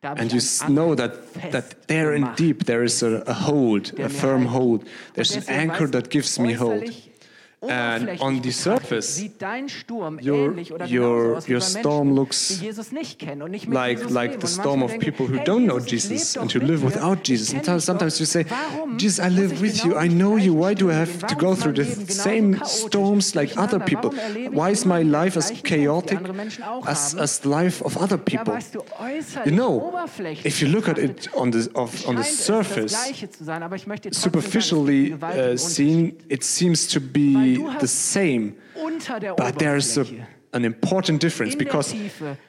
Speaker 3: Ich einen Halt. Da habe
Speaker 2: And you
Speaker 3: einen
Speaker 2: s-
Speaker 3: Anker
Speaker 2: know that, that there in
Speaker 3: festgemacht,
Speaker 2: deep there is a, a hold, a firm hold. There's an anchor that gives me hold.
Speaker 3: Äußerlich,
Speaker 2: And on the surface,
Speaker 3: sieht dein Sturm
Speaker 2: your- your-
Speaker 3: genauso aus wie
Speaker 2: your storm looks
Speaker 3: die Jesus nicht kennen und nicht mit
Speaker 2: like like the storm of people who don't know
Speaker 3: Jesus, ich
Speaker 2: Jesus
Speaker 3: lebe
Speaker 2: and who live without Jesus. And sometimes you say, Jesus, I live with you. I know you. Why do I have to go through the same storms like other people?
Speaker 3: Warum erlebe ich
Speaker 2: Why is my life as
Speaker 3: gleichen Kämpfe, die
Speaker 2: chaotic
Speaker 3: andere Menschen auch
Speaker 2: as, as the life of other people?
Speaker 3: weißt du, äußerlich,
Speaker 2: You know, if you look at it on the of, on the
Speaker 3: scheint es das
Speaker 2: surface,
Speaker 3: Gleiche zu sein, aber ich möchte dir trotzdem sagen, es gibt
Speaker 2: superficially uh, seen, it seems to
Speaker 3: Weil
Speaker 2: be the same. But there's a, an important difference because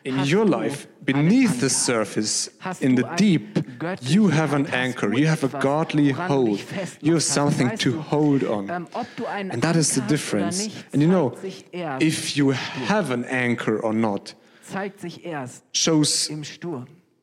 Speaker 2: in your life, beneath the surface, in the deep, you have an anchor, you have a godly hold, you have something to hold on.
Speaker 3: ähm, ob du einen
Speaker 2: And that is the
Speaker 3: Anker hast oder
Speaker 2: difference. And you know,
Speaker 3: zeigt sich erst,
Speaker 2: if you have an anchor or not,
Speaker 3: zeigt sich erst
Speaker 2: shows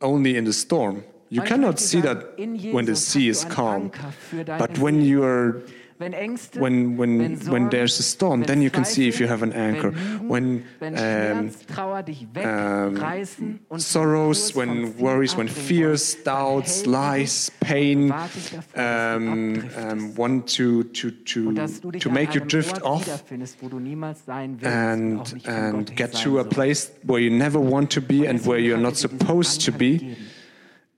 Speaker 2: only in the storm. You cannot see that when the sea is calm.
Speaker 3: Anker für deine
Speaker 2: But when you are when when when there's a storm, then you can see if you have an anchor. When um,
Speaker 3: Schmerz, Trauer dich wegreißen und
Speaker 2: sorrows,
Speaker 3: vom Kurs vom
Speaker 2: when worries, when fears, doubts,
Speaker 3: er
Speaker 2: lies, pain
Speaker 3: und bewahrt dich davor, dass du
Speaker 2: um, um, want to to to
Speaker 3: und dass du dich
Speaker 2: to make you drift off
Speaker 3: wiederfindest, wo du niemals sein willst und auch
Speaker 2: and
Speaker 3: nicht von Gott
Speaker 2: and get to a place where you never want to be and where you're not supposed to be.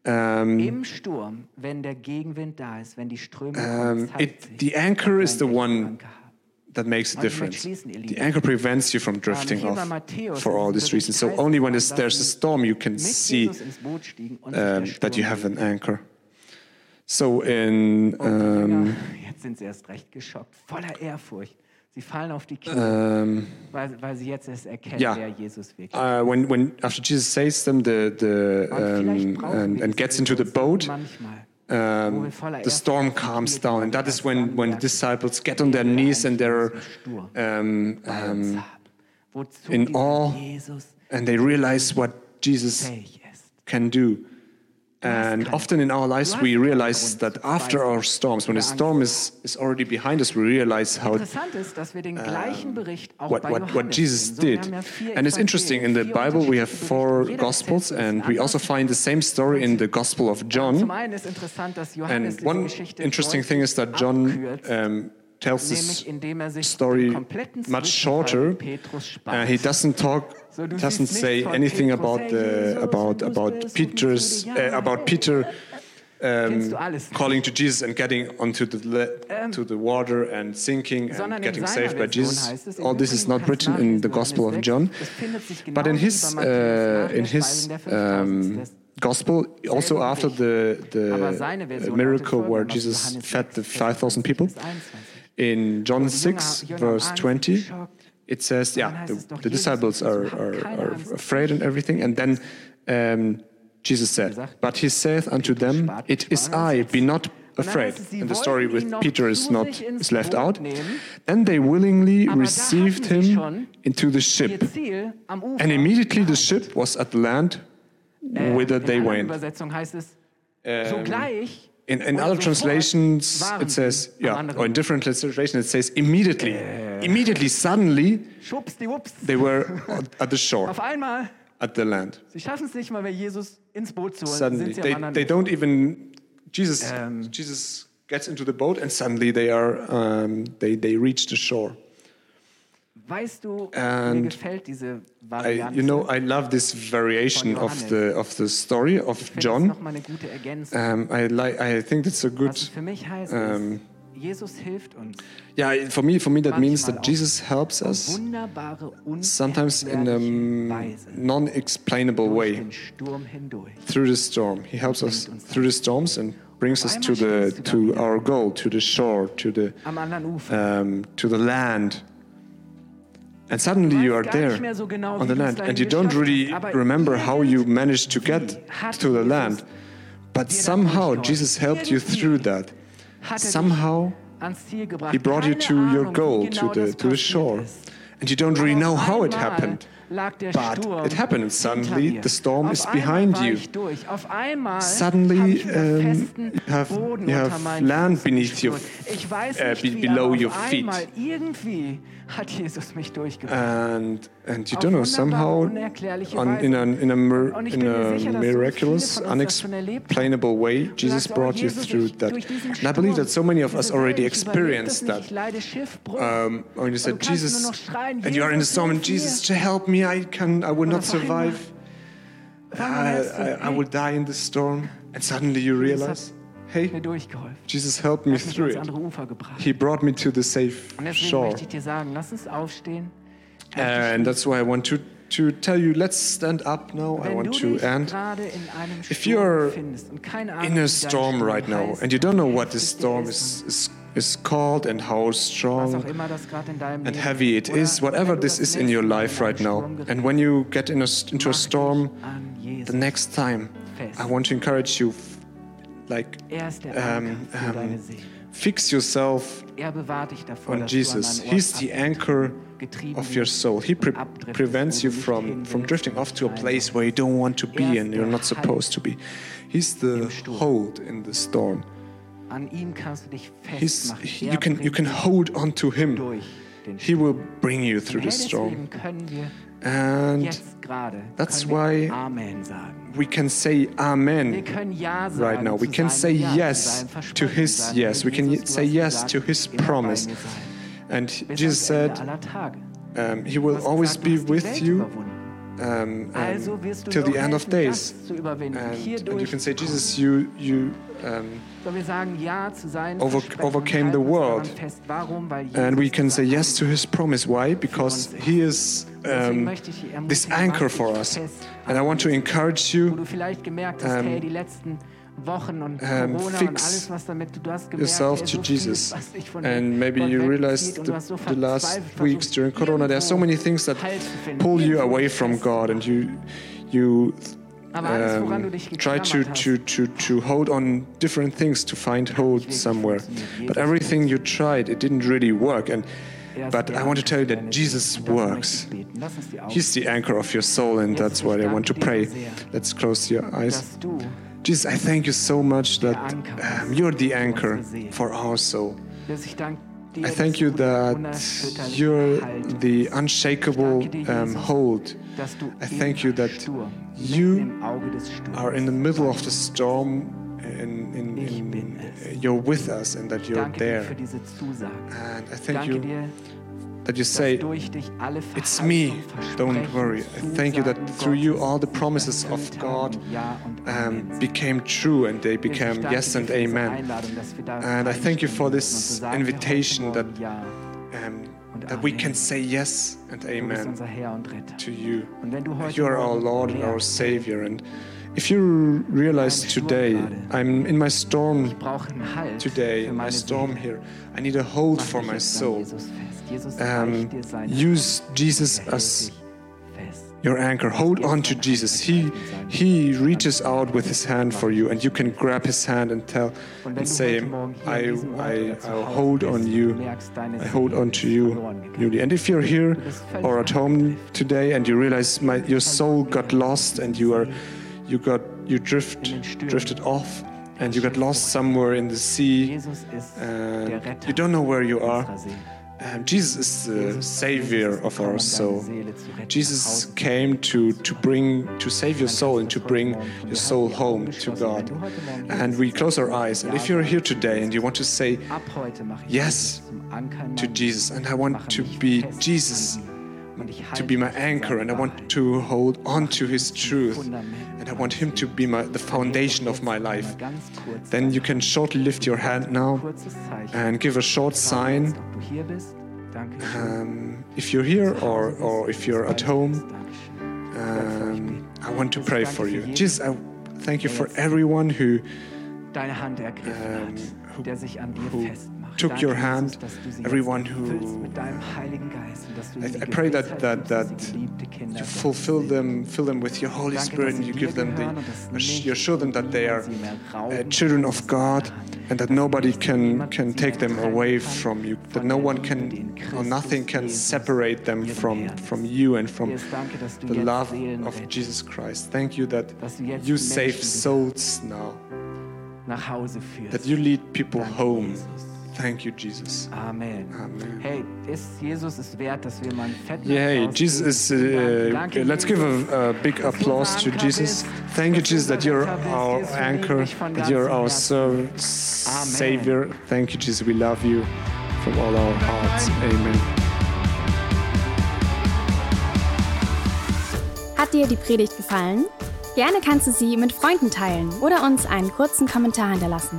Speaker 2: Um,
Speaker 3: Im Sturm, wenn der Gegenwind da ist, wenn die Strömung
Speaker 2: um, it, the anchor is the one that makes a
Speaker 3: Und ich möchte
Speaker 2: difference. The anchor prevents you from drifting off for all these reasons. So only when
Speaker 3: heißt
Speaker 2: it's,
Speaker 3: es,
Speaker 2: there's a storm you can see
Speaker 3: Jesus ins Boot stiegen und sich der
Speaker 2: um, that you have an anchor. So in
Speaker 3: Jünger,
Speaker 2: um,
Speaker 3: jetzt sind sie erst recht geschockt, voller Ehrfurcht. Sie fallen auf die Knie,
Speaker 2: um,
Speaker 3: weil, weil sie jetzt erst erkennen,
Speaker 2: ja.
Speaker 3: wer Jesus wirklich ist.
Speaker 2: uh, when when after Jesus saves them the the um, and, and gets into the boat,
Speaker 3: manchmal,
Speaker 2: um, the storm
Speaker 3: Ehrfurcht auf die
Speaker 2: calms down, and that is when when the disciples get on their knees and they're
Speaker 3: eigentlich im Sturm
Speaker 2: um, um, in awe and they realize what Jesus can do. And often in our lives, we realize that after our storms, when the storm is, is already behind us, we realize how
Speaker 3: Interessant ist, dass wir den gleichen Bericht
Speaker 2: what, what, what Jesus
Speaker 3: finden. So, wir
Speaker 2: did.
Speaker 3: haben ja vier
Speaker 2: And it's interesting, in the Bible we have four Gospels, and we also find the same story in the Gospel of John.
Speaker 3: einen ist interessant, dass Johannes
Speaker 2: And one interesting thing is that John um, tells this
Speaker 3: er
Speaker 2: story much shorter.
Speaker 3: mit Petrus spart.
Speaker 2: Uh, he doesn't talk, doesn't say anything about the about about Peter's
Speaker 3: ruf mich zu dir.
Speaker 2: uh, about Peter
Speaker 3: Kennst du alles nicht.
Speaker 2: calling to Jesus and getting onto the le-
Speaker 3: Ähm,
Speaker 2: to the water and sinking and getting saved by Jesus. All this is not written in the Gospel of John,
Speaker 3: 6, das findet sich
Speaker 2: but in his
Speaker 3: wie bei Matthäus
Speaker 2: uh, in his
Speaker 3: 5000
Speaker 2: um, gospel, also after the the uh, miracle where Jesus fed the five thousand people.
Speaker 3: Vers 21.
Speaker 2: In John
Speaker 3: Und die Jünger-
Speaker 2: 6, verse 20, it says, yeah, the, the disciples are, are, are afraid and everything. And then um, Jesus said, But he saith unto them, It is I, be not afraid.
Speaker 3: heißt es, sie
Speaker 2: And the story with Peter is not is left out. Then they willingly received him into the ship.
Speaker 3: Ziel am Ufer.
Speaker 2: And immediately the ship was at land
Speaker 3: Äh,
Speaker 2: whither they went.
Speaker 3: Übersetzung heißt es, sogleich
Speaker 2: In, in other translations, it says, yeah, or in different translations, it says immediately. Immediately, suddenly, they were at- the shore,
Speaker 3: Auf einmal,
Speaker 2: at the land.
Speaker 3: sie schaffen es nicht mal mehr, Jesus ins Boot zu holen.
Speaker 2: Suddenly, they, they don't even. Jesus,
Speaker 3: Ähm.
Speaker 2: Jesus gets into the boat, and suddenly they are, um, they they reach the shore.
Speaker 3: Weißt du, mir gefällt diese
Speaker 2: I, you know, I love this variation of the of the story of
Speaker 3: ich finde das
Speaker 2: John.
Speaker 3: eine gute Ergänzung.
Speaker 2: Um, I like. I think it's a
Speaker 3: Was
Speaker 2: good.
Speaker 3: für mich heißt, ist, Jesus hilft uns.
Speaker 2: Yeah, for me, for me, that means that Jesus helps us sometimes in a non-explainable way
Speaker 3: den Sturm hindurch.
Speaker 2: through the storm. He helps us through the storms and brings us to the to our goal, to the shore, to the
Speaker 3: Am anderen Ufer.
Speaker 2: um, to the land. And suddenly you are there
Speaker 3: nicht mehr so genau,
Speaker 2: on the land, and you don't really remember how you managed to get to the land. But somehow. Jesus helped you through that. Somehow
Speaker 3: ans Ziel gebracht.
Speaker 2: He brought you to your goal, to the to the shore, and you don't really know how it happened. But it happened, suddenly the storm is behind you.
Speaker 3: Ich durch. Auf einmal
Speaker 2: Suddenly,
Speaker 3: hab ich wieder
Speaker 2: um, you have- you have land beneath your
Speaker 3: gespürt. Ich weiß
Speaker 2: uh,
Speaker 3: nicht
Speaker 2: be-
Speaker 3: wie,
Speaker 2: below your feet.
Speaker 3: hat Jesus mich
Speaker 2: and and you don't know somehow on, in a in a, in a
Speaker 3: sicher, dass so viele
Speaker 2: miraculous
Speaker 3: von uns das schon erlebt haben.
Speaker 2: unexplainable way Jesus brought you through that and I believe that so many of us already
Speaker 3: Welt, ich überlebe
Speaker 2: experienced that
Speaker 3: nicht, ich leide Schiffbruch.
Speaker 2: um, when you said
Speaker 3: du kannst nur
Speaker 2: Jesus and you are in the storm and Jesus help me I can I will not survive.
Speaker 3: Einmal
Speaker 2: I, I, will die in the storm. And suddenly you realize hey. Jesus helped me
Speaker 3: Er
Speaker 2: through it.
Speaker 3: andere Ufer gebracht.
Speaker 2: he brought me to the safe shore.
Speaker 3: möchte ich dir sagen, lass uns aufstehen.
Speaker 2: and that's why I want to to tell you let's stand up now. I want to end.
Speaker 3: gerade in einem
Speaker 2: If you're
Speaker 3: befindest und keine Ahnung,
Speaker 2: in a storm right now and you don't know what this storm is, is, is called and how strong
Speaker 3: auch immer das gerade in deinem
Speaker 2: and heavy it is, whatever this is in your life right now. And when you get in a, into a storm
Speaker 3: dich an Jesus
Speaker 2: the next time. I want to encourage you, like,
Speaker 3: er
Speaker 2: um, um. Fix yourself
Speaker 3: Er bewahrt dich davor,
Speaker 2: on Jesus.
Speaker 3: du an einen
Speaker 2: He's the anchor of your soul. He pre- prevents you from, from drifting off to a place where you don't want to be
Speaker 3: er
Speaker 2: and you're not supposed to be. He's the hold in the storm.
Speaker 3: An ihm kannst du dich festmachen. Er
Speaker 2: you can you can hold on to him. He will bring you through the storm.
Speaker 3: deswegen können wir
Speaker 2: And that's why we can say Amen
Speaker 3: können Ja sagen
Speaker 2: right now. We can say yes to his yes. We can say yes to his promise. And Jesus said um, he will always be
Speaker 3: du hast die
Speaker 2: with you. Um,
Speaker 3: Also
Speaker 2: um,
Speaker 3: wirst du
Speaker 2: till the end of days.
Speaker 3: das zu überwinden.
Speaker 2: And, and you can say, Jesus, you you um,
Speaker 3: sollen wir sagen Ja zu seinen
Speaker 2: over- overcame the world. And we can say yes to his promise. Why? Because he is um,
Speaker 3: möchte ich dich ermutigen,
Speaker 2: this anchor for us. And I want to encourage you
Speaker 3: du vielleicht gemerkt hast,
Speaker 2: um,
Speaker 3: hey, die letzten Wochen und Corona und
Speaker 2: fix
Speaker 3: alles, was damit, du hast gemerkt,
Speaker 2: yourself to Jesus.
Speaker 3: Vieles, was dich von
Speaker 2: And maybe you realized the, the last weeks during Corona, there are so many things that
Speaker 3: Halt zu finden,
Speaker 2: pull you away from. God, and you you
Speaker 3: Aber alles, woran du
Speaker 2: um, try to, to, to, to hold on different things to find hold somewhere. But everything you tried, it didn't really work. And
Speaker 3: er
Speaker 2: but I want to tell you that Jesus
Speaker 3: Lebens. Und dafür
Speaker 2: works.
Speaker 3: möchte ich beten. Lass uns die Augen
Speaker 2: He's the anchor of your soul, and that's why I want to pray. Let's close your eyes. Jesus, I thank you so much that um, you're the anchor for our soul.
Speaker 3: dass ich dank dir,
Speaker 2: I thank you that you're the unshakable
Speaker 3: Ich danke dir,
Speaker 2: um, hold. I thank you that you
Speaker 3: mitten im Auge des Sturms
Speaker 2: are in the middle of the storm and, in,
Speaker 3: Ich
Speaker 2: in, you're with us and that you're there.
Speaker 3: für diese Zusage.
Speaker 2: And I thank you that you say,
Speaker 3: durch dich alle
Speaker 2: It's me, don't worry. I thank you that through you all the promises of God
Speaker 3: haben. Ja und
Speaker 2: um, became true and they became yes and amen.
Speaker 3: Einladung, dass wir da
Speaker 2: And I thank you for this
Speaker 3: dürfen und zu sagen, wir
Speaker 2: invitation that Um, that we can say yes and amen
Speaker 3: unser Herr und Retter.
Speaker 2: to you.
Speaker 3: Und wenn du heute
Speaker 2: You are our Lord and our Savior. And if you realize today. I'm in my storm
Speaker 3: ich brauche einen Halt
Speaker 2: today, in my storm here. I need a hold for my soul.
Speaker 3: Jesus fest. Jesus
Speaker 2: Um,
Speaker 3: reicht dir seine
Speaker 2: use Jesus as your anchor. Hold on to Jesus. He He reaches out with His hand for you, and you can grab His hand and tell and say,
Speaker 3: heute Morgen hier an
Speaker 2: "I, I, I'll hold on you. I hold on to you. Julie." And if you're here
Speaker 3: Du bist völlig
Speaker 2: or at home today, and you realize my, your soul got lost, and you are, you got, you drift,
Speaker 3: In den Stürmen.
Speaker 2: drifted off, and you got lost somewhere in the sea, and you don't know where you are. Um, Jesus is the Savior of our soul. Jesus came to, to bring to save your soul and to bring your soul home to. God. And we close our eyes. And if you're here today and you want to say Yes to Jesus, and I want to be Jesus,
Speaker 3: an ihm. Und ich
Speaker 2: to be my anchor, and I want to hold on to His truth, and I want Him to be my, the foundation of my life. Then you can shortly lift your hand now and give a short sign
Speaker 3: ob du hier bist. Danke schön.
Speaker 2: um, if you're here or, or if you're at home. Um, I want to pray for you. Jesus, I thank you for everyone who
Speaker 3: Deine Hand ergriffen
Speaker 2: um, who-
Speaker 3: der sich an dir
Speaker 2: who
Speaker 3: festmacht.
Speaker 2: took your hand,
Speaker 3: dass du sie
Speaker 2: everyone who-
Speaker 3: füllst mit deinem Heiligen Geist und dass du
Speaker 2: I- I pray that- that- that
Speaker 3: sie geliebte Kinder
Speaker 2: you fulfill them, fill them with your Holy Spirit, and you give them
Speaker 3: gehören und dass
Speaker 2: the, you show them that they are uh, children of God, and that nobody can can take them away from you, that no one can or nothing can separate them from from you and from
Speaker 3: Jesus, danke, dass du
Speaker 2: the love of Jesus Christ. Thank you that
Speaker 3: dass du jetzt
Speaker 2: you save souls now,
Speaker 3: nach Hause führst.
Speaker 2: that you lead people home. Thank you, Jesus.
Speaker 3: Amen.
Speaker 2: Amen.
Speaker 3: Hey, ist Jesus es wert, dass wir mal ein Fett
Speaker 2: Yeah, hey, Jesus is. Uh,
Speaker 3: Danke,
Speaker 2: let's give
Speaker 3: Jesus,
Speaker 2: a, a big
Speaker 3: dass du
Speaker 2: applause
Speaker 3: unser
Speaker 2: to
Speaker 3: Anker
Speaker 2: Jesus.
Speaker 3: bist,
Speaker 2: Thank you,
Speaker 3: dass du
Speaker 2: Jesus, that
Speaker 3: unser
Speaker 2: you're our
Speaker 3: Jesus, wir lieben
Speaker 2: anchor, that you're our serv-
Speaker 3: Amen.
Speaker 2: Savior. Thank you, Jesus. We love you from all our hearts. Amen.
Speaker 1: Hat dir die Predigt gefallen? Gerne kannst du sie mit Freunden teilen oder uns einen kurzen Kommentar hinterlassen.